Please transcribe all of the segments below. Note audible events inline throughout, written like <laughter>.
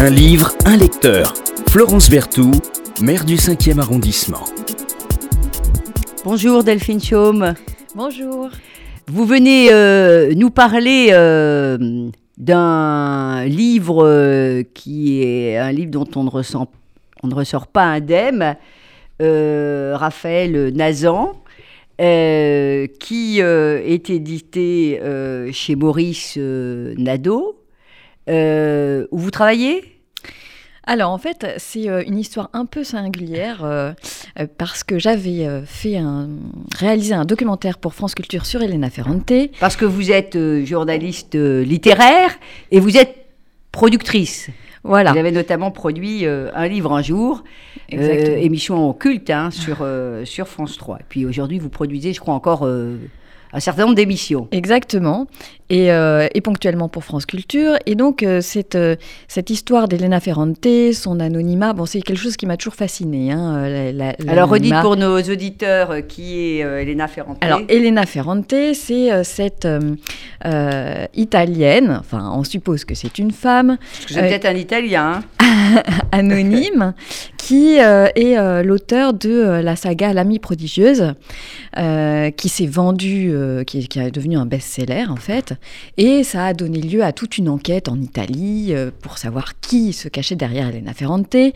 Un livre, un lecteur. Florence Berthoud, maire du 5e arrondissement. Bonjour Delphine Chaume. Bonjour. Vous venez euh, nous parler euh, d'un livre euh, qui est un livre dont on ne, ressent, on ne ressort pas indemne, Raphaël Nazan, qui est édité chez Maurice Nadeau, où vous travaillez? Alors en fait, c'est une histoire un peu singulière parce que j'avais fait un, réalisé un documentaire pour France Culture sur Elena Ferrante. Parce que vous êtes journaliste littéraire et vous êtes productrice. Voilà. Vous avez notamment produit un livre un jour, émission culte hein, sur, sur France 3. Et puis aujourd'hui, vous produisez, je crois, encore un certain nombre d'émissions. Exactement. Euh, et, ponctuellement pour France Culture. Et donc, euh, cette, euh, cette histoire d'Elena Ferrante, son anonymat, bon, c'est quelque chose qui m'a toujours fasciné. Hein, Alors, redites pour nos auditeurs qui est Elena Ferrante. Alors, Elena Ferrante, c'est cette italienne, enfin, on suppose que c'est une femme. C'est peut-être un italien. Hein. <laughs> anonyme, <laughs> qui est l'auteur de la saga L'amie prodigieuse, qui s'est vendue, qui, qui est devenu un best-seller, en fait. Et ça a donné lieu à toute une enquête en Italie euh, pour savoir qui se cachait derrière Elena Ferrante, et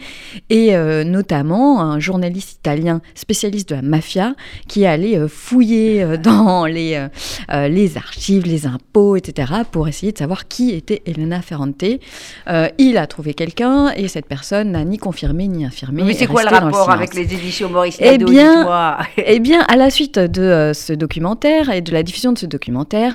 euh, notamment un journaliste italien spécialiste de la mafia qui est allé euh, fouiller <laughs> dans les, les archives, les impôts, etc., pour essayer de savoir qui était Elena Ferrante. il a trouvé quelqu'un, et cette personne n'a ni confirmé ni infirmé. Mais c'est quoi le rapport avec les éditions Maurice eh bien, <laughs> eh bien, à la suite de ce documentaire et de la diffusion de ce documentaire,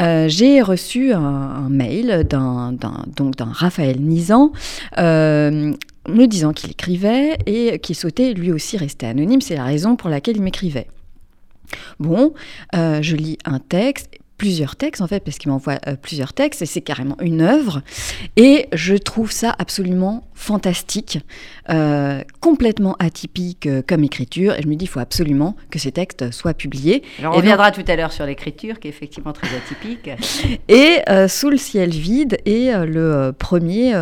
euh, j'ai reçu un, mail d'un, donc d'un Raphaël Nizan. Euh, me disant qu'il écrivait et qu'il souhaitait lui aussi rester anonyme. C'est la raison pour laquelle il m'écrivait. Bon, euh, je lis un texte plusieurs textes en fait, parce qu'il m'envoie euh, plusieurs textes, et c'est carrément une œuvre. Et je trouve ça absolument fantastique, euh, complètement atypique euh, comme écriture. Et je me dis, il faut absolument que ces textes soient publiés. on reviendra tout à l'heure sur l'écriture, qui est effectivement très atypique. <laughs> et Sous le ciel vide est le premier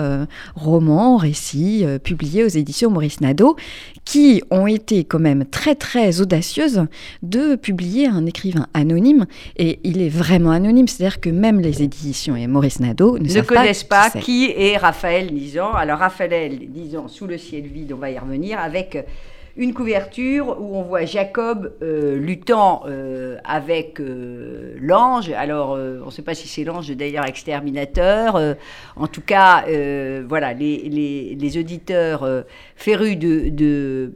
roman, récit, publié aux éditions Maurice Nadeau, qui ont été quand même très très audacieuses de publier un écrivain anonyme. Et il est vraiment anonyme, c'est-à-dire que même les éditions et Maurice Nadeau ne, connaissent pas, qui, est Raphaël Nizan. Alors Raphaël Nizan, Sous le ciel vide, on va y revenir, avec une couverture où on voit Jacob euh, luttant euh, avec euh, l'ange. Alors, on ne sait pas si c'est l'ange d'ailleurs exterminateur. en tout cas, voilà, les, les, auditeurs férus de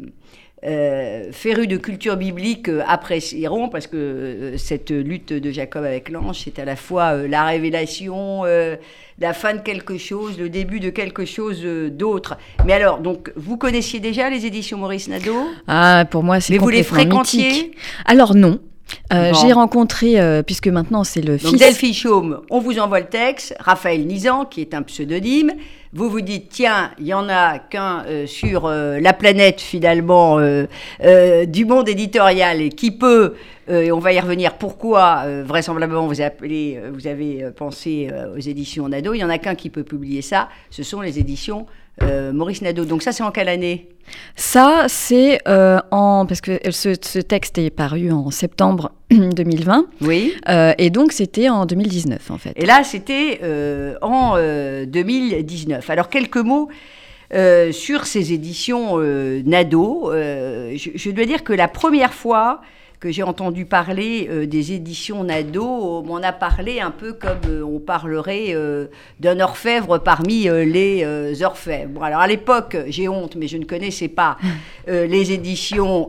euh, férus de culture biblique euh, apprécieront, parce que euh, cette lutte de Jacob avec l'ange, c'est à la fois la révélation, la fin de quelque chose, le début de quelque chose d'autre. Mais alors, donc, vous connaissiez déjà les éditions Maurice Nadeau? Ah, pour moi, c'est Mais vous les fréquentiez? Alors non. J'ai rencontré, puisque maintenant c'est le Donc fils. Delphine Chaume, on vous envoie le texte. Raphaël Nizan, qui est un pseudonyme vous vous dites, tiens, il y en a qu'un euh, sur euh, la planète finalement euh, du monde éditorial qui peut, et on va y revenir, pourquoi vraisemblablement vous, appelez, vous avez pensé aux éditions Nado, il y en a qu'un qui peut publier ça, ce sont les éditions Maurice Nadeau. Donc ça, c'est en quelle année? Ça, c'est en... Parce que ce, ce, texte est paru en septembre <clears throat> 2020. Oui. Euh, et donc, c'était en 2019, en fait. Et là, c'était euh, en 2019. Euh, Alors, quelques mots sur ces éditions Nado. Je, je, dois dire que la première fois que j'ai entendu parler euh, des éditions Nado, on m'en a parlé un peu comme euh, on parlerait euh, d'un orfèvre parmi les orfèvres. Bon, alors à l'époque, j'ai honte, mais je ne connaissais pas <laughs> les éditions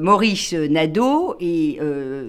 Maurice Nadeau. Et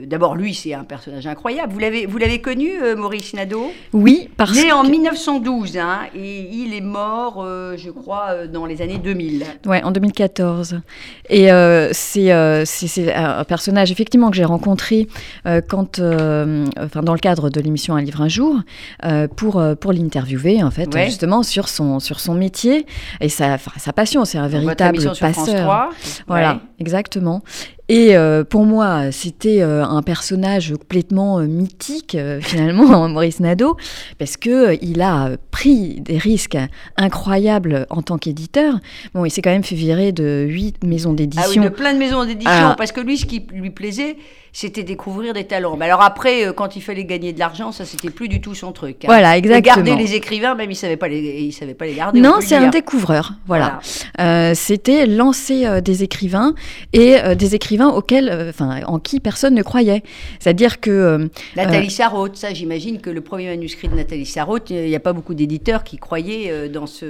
d'abord, lui, c'est un personnage incroyable. Vous l'avez, vous l'avez connu, Maurice Nadeau Oui, parce Né en 1912, hein, et il est mort, je crois, dans les années 2000. Ouais, en 2014. Et c'est, c'est un personnage effectivement que j'ai rencontré euh, quand, euh, enfin, dans le cadre de l'émission Un livre un jour, euh, pour, pour l'interviewer, en fait, justement sur son, sur son métier et sa, sa passion. C'est un véritable passeur. France 3. Voilà, exactement. Et euh, pour moi, c'était euh, un personnage complètement euh, mythique, <laughs> finalement, Maurice Nadeau, parce que il a pris des risques incroyables en tant qu'éditeur. Bon, il s'est quand même fait virer de huit maisons d'édition. Ah oui, de plein de maisons d'édition, ah. parce que lui, ce qui lui plaisait, c'était découvrir des talents. Mais alors après, euh, quand il fallait gagner de l'argent, ça c'était plus du tout son truc. Hein. Voilà, exactement. garder les écrivains, même il savait pas les, il savait pas les garder. Non, c'est un découvreur. Voilà. Euh, c'était lancer euh, des écrivains et des écrivains auxquels, enfin, en qui personne ne croyait. C'est-à-dire que Nathalie Sarraute, ça, j'imagine que le premier manuscrit de Nathalie Sarraute, il n'y a pas beaucoup d'éditeurs qui croyaient dans ce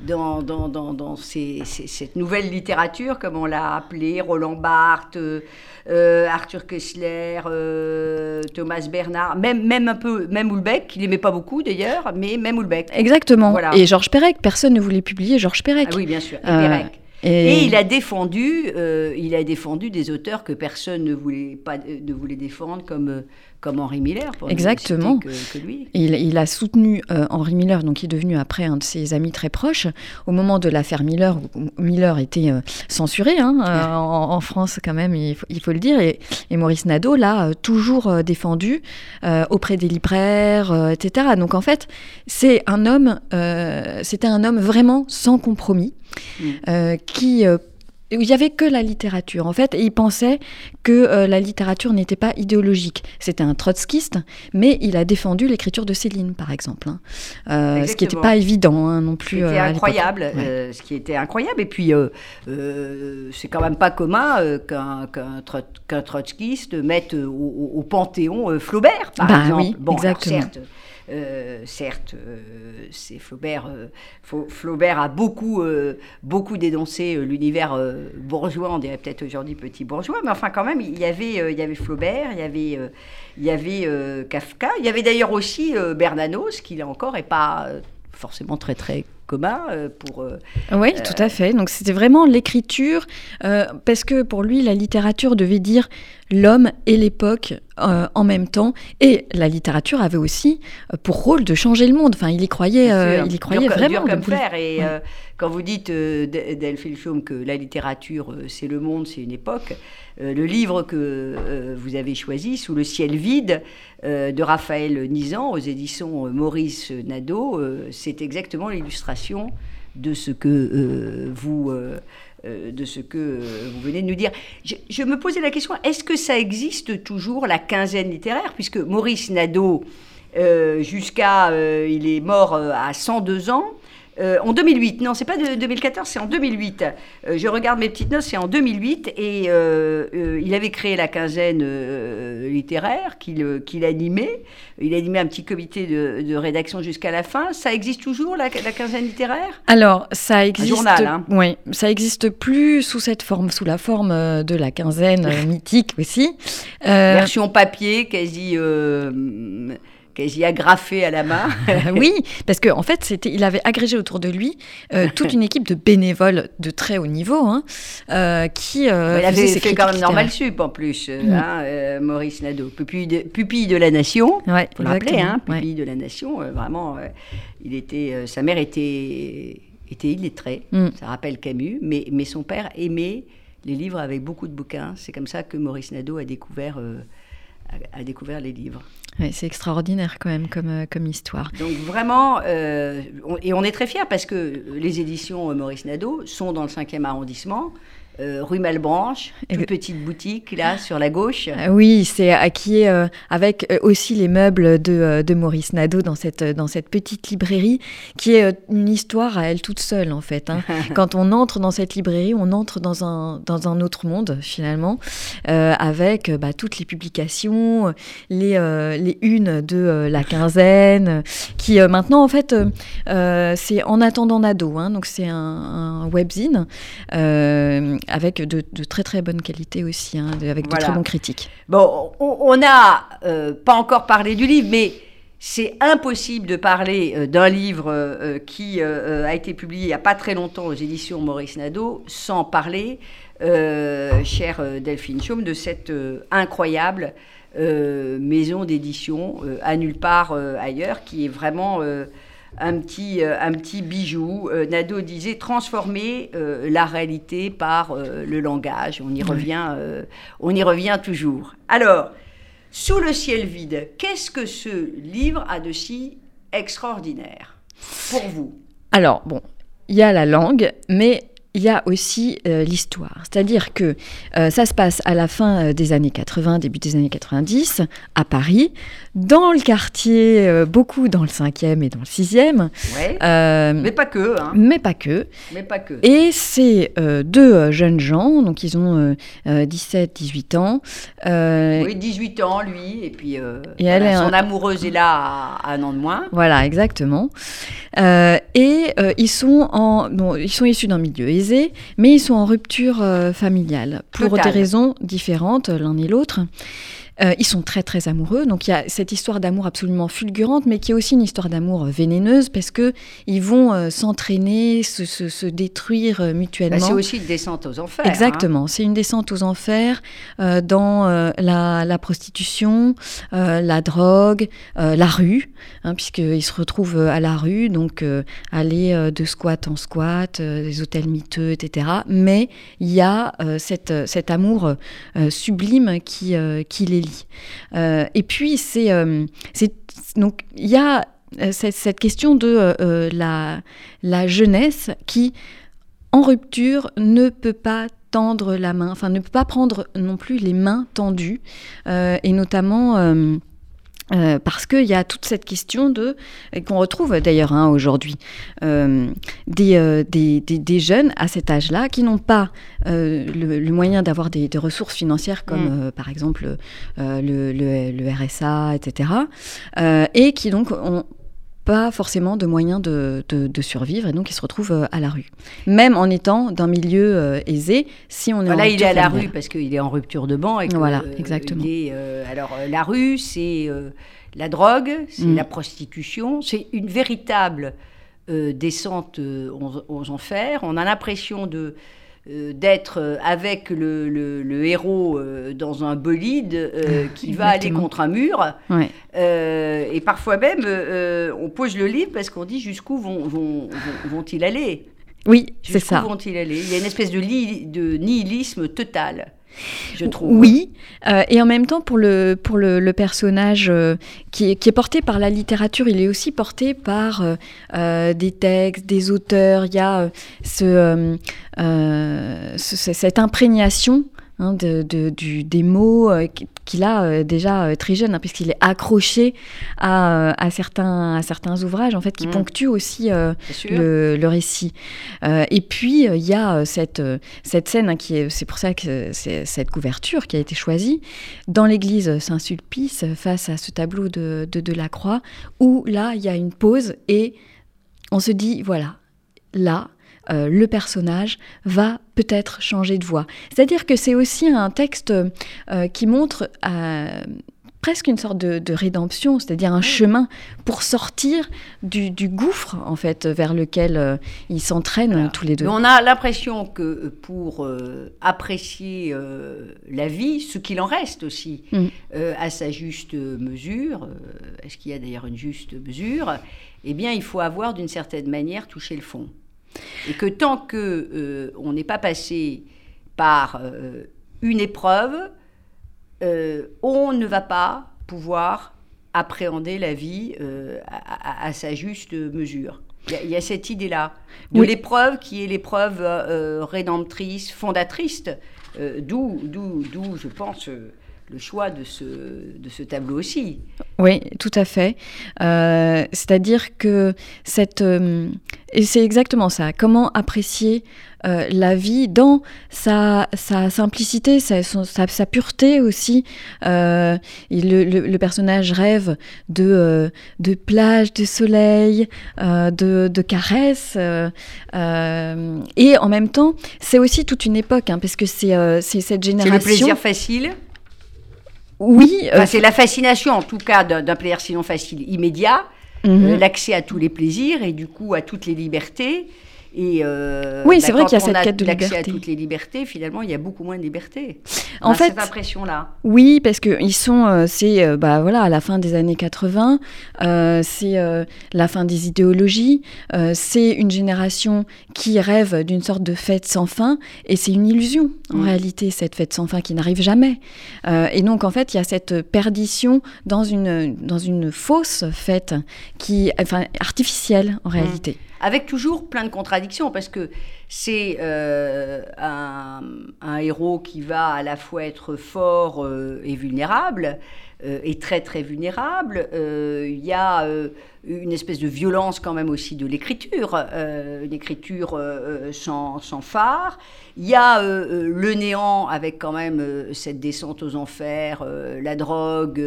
dans, dans, dans, dans cette nouvelle littérature, comme on l'a appelé, Roland Barthes, Arthur Kessler, euh, Thomas Bernard, même, même un peu, même Houellebecq, qu'il n'aimait pas beaucoup d'ailleurs, mais même Houellebecq. Exactement. Et Georges Perec, personne ne voulait publier Georges Perec. Ah oui, bien sûr, et Perec. Et... il a défendu, euh, il a défendu des auteurs que personne ne voulait pas, ne voulait défendre, comme euh, comme Henri Miller. Pour Exactement. Que, lui. Il, il, a soutenu euh, Henri Miller, donc qui est devenu après un de ses amis très proches, au moment de l'affaire Miller, où Miller était censuré hein, en, France quand même, il faut, il faut le dire, et, et Maurice Nadeau l'a toujours défendu auprès des libraires, etc. Donc en fait, c'est un homme, c'était un homme vraiment sans compromis. Mm. Euh, qui euh, il n'y avait que la littérature, en fait, et il pensait que euh, la littérature n'était pas idéologique. C'était un trotskiste, mais il a défendu l'écriture de Céline, par exemple, hein. ce qui n'était pas évident hein, non plus. C'était incroyable, ce qui était incroyable. Et puis, c'est quand même pas commun qu'un trotskiste mette au, panthéon Flaubert, par bah exemple. Oui, bon, exactement. certes, euh, certes, euh, c'est Flaubert. Euh, Flaubert a beaucoup, beaucoup dénoncé l'univers bourgeois, on dirait peut-être aujourd'hui petit bourgeois, mais enfin quand même, il y avait, il y avait Flaubert, il y avait, il y avait Kafka, il y avait d'ailleurs aussi Bernanos, qui là encore est pas forcément très très commun pour... oui, tout à fait. Donc c'était vraiment l'écriture, parce que pour lui, la littérature devait dire l'homme et l'époque euh, en même temps. Et la littérature avait aussi euh, pour rôle de changer le monde. Enfin, il y croyait, euh, il y croyait vraiment. Dur comme faire. Et quand vous dites Delphine Chaume que la littérature, c'est le monde, c'est une époque, le livre que vous avez choisi, Sous le ciel vide, de Raphaël Nizan, aux éditions Maurice Nadeau, c'est exactement l'illustration de ce que vous euh, de ce que euh, vous venez de nous dire. Je, me posais la question, est-ce que ça existe toujours, la quinzaine littéraire? Puisque Maurice Nadeau, euh, jusqu'à... il est mort à 102 ans. Euh, en 2008, non, c'est pas de 2014, c'est en 2008. Euh, je regarde mes petites notes, c'est en 2008, et euh, il avait créé la quinzaine littéraire qu'il animait. Il animait un petit comité de, rédaction jusqu'à la fin. Ça existe toujours, la, quinzaine littéraire? Alors, ça existe. Un journal, hein. Oui, ça existe plus sous cette forme, sous la forme de la quinzaine mythique aussi. Version papier, quasi quasi agrafé à la main. oui, parce qu'en en fait, c'était, il avait agrégé autour de lui euh, <laughs> toute une équipe de bénévoles de très haut niveau hein, euh, qui. Euh, il avait fait quand même normal sup en plus, mm. hein, Maurice Nadeau, pupille de, pupille de la nation. Ouais, faut le hein, pupille de la nation. vraiment, il était, sa mère était était illettrée. Mm. Ça rappelle Camus, mais mais son père aimait les livres avec beaucoup de bouquins. C'est comme ça que Maurice Nadeau a découvert a découvert les livres c'est extraordinaire quand même comme, euh, comme histoire. Donc vraiment, euh, et on est très fiers parce que les éditions Maurice Nadeau sont dans le 5e arrondissement. Euh, rue Malbranche, une petite boutique là sur la gauche. Euh, oui, c'est qui est euh, avec aussi les meubles de, de, Maurice Nadeau dans cette, dans cette petite librairie qui est une histoire à elle toute seule en fait. Hein. <laughs> Quand on entre dans cette librairie, on entre dans un, dans un autre monde finalement avec bah, toutes les publications, les, les unes de la quinzaine qui maintenant en fait c'est en attendant Nadeau, hein, donc c'est un, un webzine avec de, très très bonnes qualités aussi, hein, avec de très bons critiques. Bon, on n'a euh, pas encore parlé du livre, mais c'est impossible de parler euh, d'un livre euh, qui a été publié il n'y a pas très longtemps aux éditions Maurice Nadeau sans parler, chère Delphine Chaume, de cette incroyable maison d'édition à nulle part ailleurs, qui est vraiment un petit, euh, un petit bijou. Euh, Nadeau disait transformer euh, la réalité par le langage. On y, revient, on y revient toujours. Alors, Sous le ciel vide, qu'est-ce que ce livre a de si extraordinaire pour vous? Alors, bon, il y a la langue, mais il y a aussi euh, l'histoire. C'est-à-dire que euh, ça se passe à la fin des années 80, début des années 90, à Paris, dans le quartier, beaucoup dans le 5e et dans le 6e. mais pas que. Hein. Mais pas que. Mais pas que. Et c'est deux jeunes gens, donc ils ont 17, 18 ans. oui, 18 ans, lui, et puis et son amoureuse est là à, un an de moins. Voilà, exactement. et ils, sont en, ils sont issus d'un milieu mais ils sont en rupture euh, familiale pour des raisons différentes l'un et l'autre. Euh, ils sont très très amoureux, donc il y a cette histoire d'amour absolument fulgurante, mais qui est aussi une histoire d'amour vénéneuse parce que ils vont euh, s'entraîner, se, se, détruire euh, mutuellement. Bah, c'est aussi une descente aux enfers. Exactement, c'est une descente aux enfers dans la, la, prostitution, la drogue, la rue, hein, puisqu'ils se retrouvent à la rue, donc aller de squat en squat, des hôtels miteux, etc. Mais il y a cette, cet amour sublime qui, qui les euh, et puis, c'est, euh, donc il y a euh, cette, question de la, jeunesse qui, en rupture, ne peut pas tendre la main, enfin ne peut pas prendre non plus les mains tendues, et notamment parce qu'il y a toute cette question de, qu'on retrouve d'ailleurs hein, aujourd'hui, euh, euh, des, des, jeunes à cet âge-là qui n'ont pas le, moyen d'avoir des, ressources financières comme mm. par exemple le, le, RSA, etc. et qui donc ont pas forcément de moyens de, de, survivre et donc il se retrouve euh, à la rue. Même en étant d'un milieu euh, aisé, si on est voilà, il est à la rue parce qu'il est en rupture de banc. Et voilà, exactement. Euh, alors la rue, c'est la drogue, c'est mm. la prostitution, c'est une véritable descente aux, aux, enfers. On a l'impression de d'être euh, avec le, héros euh, dans un bolide <laughs> qui va aller contre un mur. et parfois même, on pose le livre parce qu'on dit jusqu'où vont, vont, vont, ils aller? Oui, c'est ça. Jusqu'où vont-ils aller? Il y a une espèce de, de nihilisme total je trouve. Oui, euh, et en même temps, pour le, pour le, personnage euh, qui, est, porté par la littérature, il est aussi porté par euh, des textes, des auteurs. Il y a ce, cette imprégnation Hein, de, des mots qu'il a euh, déjà euh, très jeune, hein, puisqu'il est accroché à, à, certains, à certains ouvrages en fait, qui mmh. ponctuent aussi le, le, récit. et puis, il y a cette, cette scène, hein, qui est, c'est pour ça que c'est cette couverture qui a été choisie, dans l'église Saint-Sulpice, face à ce tableau de, de Delacroix, où là, il y a une pause et on se dit, voilà, là, euh, le personnage va peut-être changer de voix. C'est-à-dire que c'est aussi un texte euh, qui montre euh, presque une sorte de, rédemption, c'est-à-dire un chemin pour sortir du, gouffre en fait vers lequel ils s'entraînent tous les deux. on a l'impression que pour apprécier la vie, ce qu'il en reste aussi, mm. à sa juste mesure, est-ce qu'il y a d'ailleurs une juste mesure Eh bien, il faut avoir d'une certaine manière touché le fond. Et que tant que euh, on n'est pas passé par euh, une épreuve, euh, on ne va pas pouvoir appréhender la vie à, sa juste mesure. Il y, a cette idée-là de l'épreuve qui est l'épreuve rédemptrice, fondatrice, d'où, d'où, je pense le choix de ce, de ce tableau aussi. Oui, tout à fait. Euh, c'est-à-dire que cette... Euh, et c'est exactement ça. Comment apprécier euh, la vie dans sa, sa simplicité, sa, sa, pureté aussi. le, le, personnage rêve de, de plage, de soleil, de, de caresses. et en même temps, c'est aussi toute une époque, hein, parce que c'est cette génération... C'est le plaisir facile oui. Euh, c'est la fascination, en tout cas, d'un plaisir sinon facile immédiat, mhm. euh, l'accès à tous les plaisirs et du coup à toutes les libertés. Et euh, oui, c'est bah, vrai qu'il y a cette quête de liberté. à toutes les libertés, finalement, il y a beaucoup moins de liberté. En fait, cette impression-là. Oui, parce que ils sont, euh, c'est euh, bah voilà, à la fin des années 80, euh, c'est euh, la fin des idéologies, c'est une génération qui rêve d'une sorte de fête sans fin, et c'est une illusion en Mm. réalité cette fête sans fin qui n'arrive jamais. Et donc en fait, il y a cette perdition dans une dans une fausse fête qui, enfin, artificielle en réalité. Avec toujours plein de contradictions, parce que c'est euh, un, héros qui va à la fois être fort euh, et vulnérable, euh, et très très vulnérable. Il y a une espèce de violence quand même aussi de l'écriture, une écriture sans, sans phare. Il y a le néant avec quand même cette descente aux enfers, la drogue,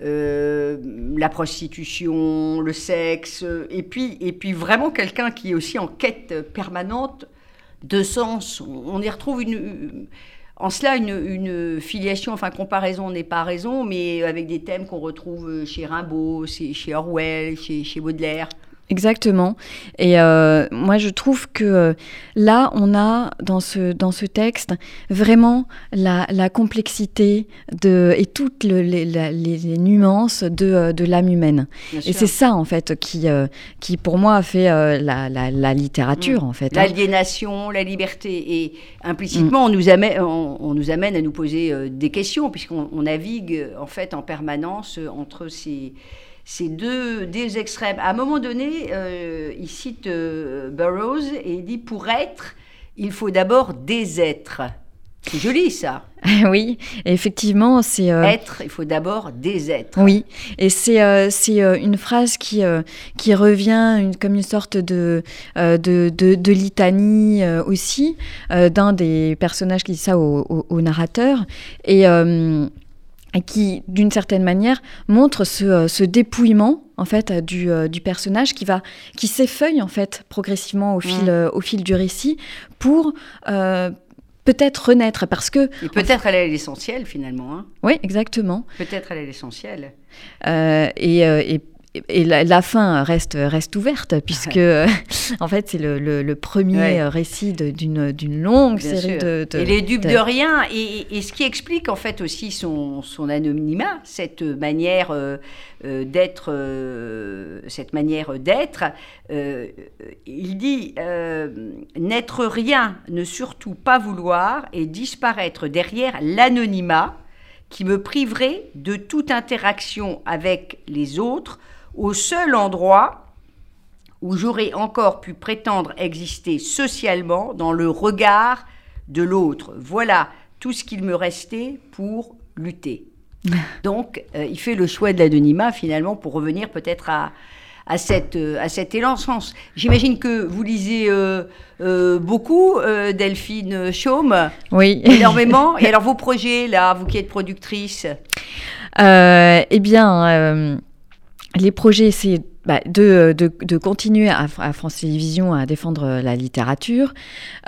la prostitution, le sexe, et puis, et puis vraiment quelqu'un qui est aussi en quête permanente de sens. On y retrouve en cela une, filiation, enfin comparaison n'est pas raison, mais avec des thèmes qu'on retrouve chez Rimbaud, chez Orwell, chez Baudelaire. Exactement. Et euh, moi, je trouve que euh, là, on a dans ce, dans ce texte vraiment la, la complexité de, et toutes le- les, la- les- nuances de, euh, de l'âme humaine. bien Et c'est ça, en fait, qui, euh, qui pour moi, fait euh, la, la, littérature, en fait. hein. L'aliénation, la liberté. Et implicitement, on, nous amène, on, on nous amène à nous poser des questions, puisqu'on on navigue en fait en permanence entre ces, ces deux, deux extrêmes. À un moment donné, euh, il cite euh, Burroughs et il dit Pour être, il faut d'abord désêtre. C'est joli ça. <laughs> oui, effectivement, c'est... euh, Être, il faut d'abord désêtre. Oui, et c'est euh, c'est euh, une phrase qui, qui revient une- comme une sorte de, de, de, de litanie aussi d'un des personnages qui dit ça au, au- au narrateur et qui, d'une certaine manière, montre ce, euh, ce dépouillement en fait du, euh, du personnage qui va qui s'effeuille en fait progressivement au fil Mm. euh, au fil du récit pour euh, peut-être renaître parce que peut-être elle est l'essentiel finalement. hein. oui exactement Peut-être elle est l'essentiel. Euh, et, euh, et- et la, la fin reste, reste ouverte, puisque euh, <laughs> en fait c'est le, le- le premier Ouais. euh, récit d'une d'une longue Bien série de, de- Il est dupe de- de rien. Et, et ce qui explique en fait aussi son, son anonymat, cette manière euh, d'être, euh, cette manière d'être. euh, il dit n'être rien, ne surtout pas vouloir et disparaître derrière l'anonymat qui me priverait de toute interaction avec les autres au seul endroit où j'aurais encore pu prétendre exister socialement dans le regard de l'autre. Voilà tout ce qu'il me restait pour lutter. <laughs> Donc, euh, il fait le choix de l'anonymat finalement pour revenir peut-être à, à, cette, euh, à cet élan sens. J'imagine que vous lisez euh, beaucoup, Delphine Chaume, Oui. énormément. <laughs> Et alors, vos projets, là, vous qui êtes productrice? Eh bien, les projets, c'est bah, de, de, de continuer à, à France Télévisions à défendre la littérature.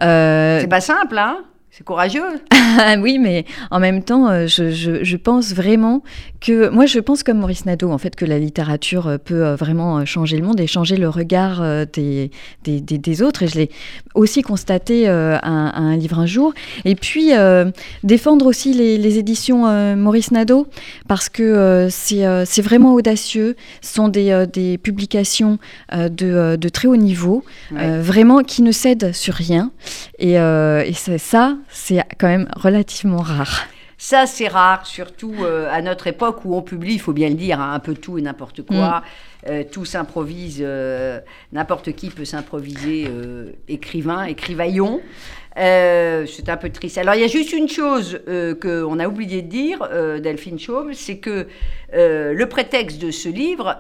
Euh, C'est pas simple, hein C'est courageux. <laughs> Oui, mais en même temps, euh, je, je- je pense vraiment que moi, je pense comme Maurice Nadeau, en fait, que la littérature euh, peut euh, vraiment euh, changer le monde et changer le regard des, des, des- des autres. Et je l'ai aussi constaté à, un- à un livre un jour. Et puis euh, défendre aussi les, les éditions euh, Maurice Nadeau parce que euh, c'est vraiment audacieux. Ce sont des, des publications de, de très haut niveau, Ouais. vraiment qui ne cèdent sur rien. Et, ça, c'est quand même relativement rare. Ça, c'est rare, surtout euh, à notre époque où on publie, il faut bien le dire, hein, un peu tout et n'importe quoi. Euh, tout s'improvise, euh, n'importe qui peut s'improviser écrivain, écrivaillon. C'est un peu triste. Alors, il y a juste une chose qu'on a oublié de dire, Delphine Chaume, c'est que le prétexte de ce livre,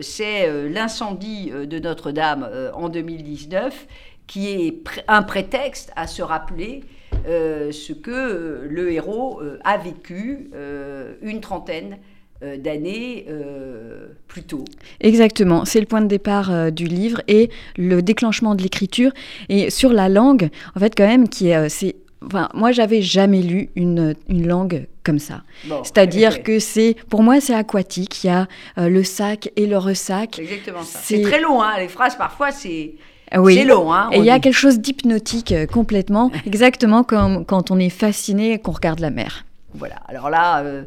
c'est l'incendie de Notre-Dame en 2019, qui est pr- un prétexte à se rappeler euh, ce que euh, le héros euh, a vécu une trentaine d'années euh, plus tôt. Exactement, c'est le point de départ euh, du livre et le déclenchement de l'écriture. Et sur la langue, en fait, quand même, qui est, euh, c'est Enfin, moi, j'avais jamais lu une, une langue comme ça. Bon. C'est-à-dire que c'est, pour moi, c'est aquatique. Il y a le sac et le ressac. C'est exactement ça. C'est- très long, hein. Les phrases, parfois, c'est Oui. c'est long, hein. Il y a quelque chose d'hypnotique euh, complètement, <laughs> exactement comme quand on est fasciné et qu'on regarde la mer. Voilà. Alors là, euh,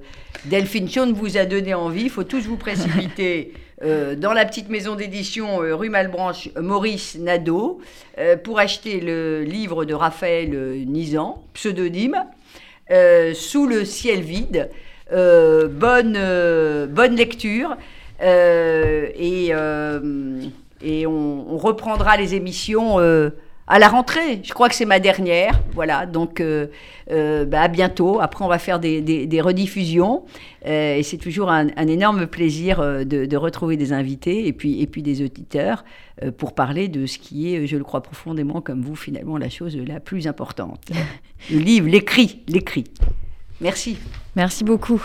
Delphine Chaune vous a donné envie. Il faut tous vous précipiter <laughs> euh, dans la petite maison d'édition rue Malbranche Maurice Nadeau pour acheter le livre de Raphaël Nizan, pseudonyme, Sous le ciel vide. Bonne, bonne lecture. Et et on, on reprendra les émissions euh, à la rentrée. Je crois que c'est ma dernière. Voilà, donc euh, euh, bah, à bientôt. Après, on va faire des, des- des rediffusions. Euh, et c'est toujours un, un énorme plaisir de, de retrouver des invités et puis, et puis des auditeurs pour parler de ce qui est, je le crois profondément, comme vous, finalement, la chose la plus importante. <laughs> le livre, l'écrit, l'écrit. Merci. Merci beaucoup.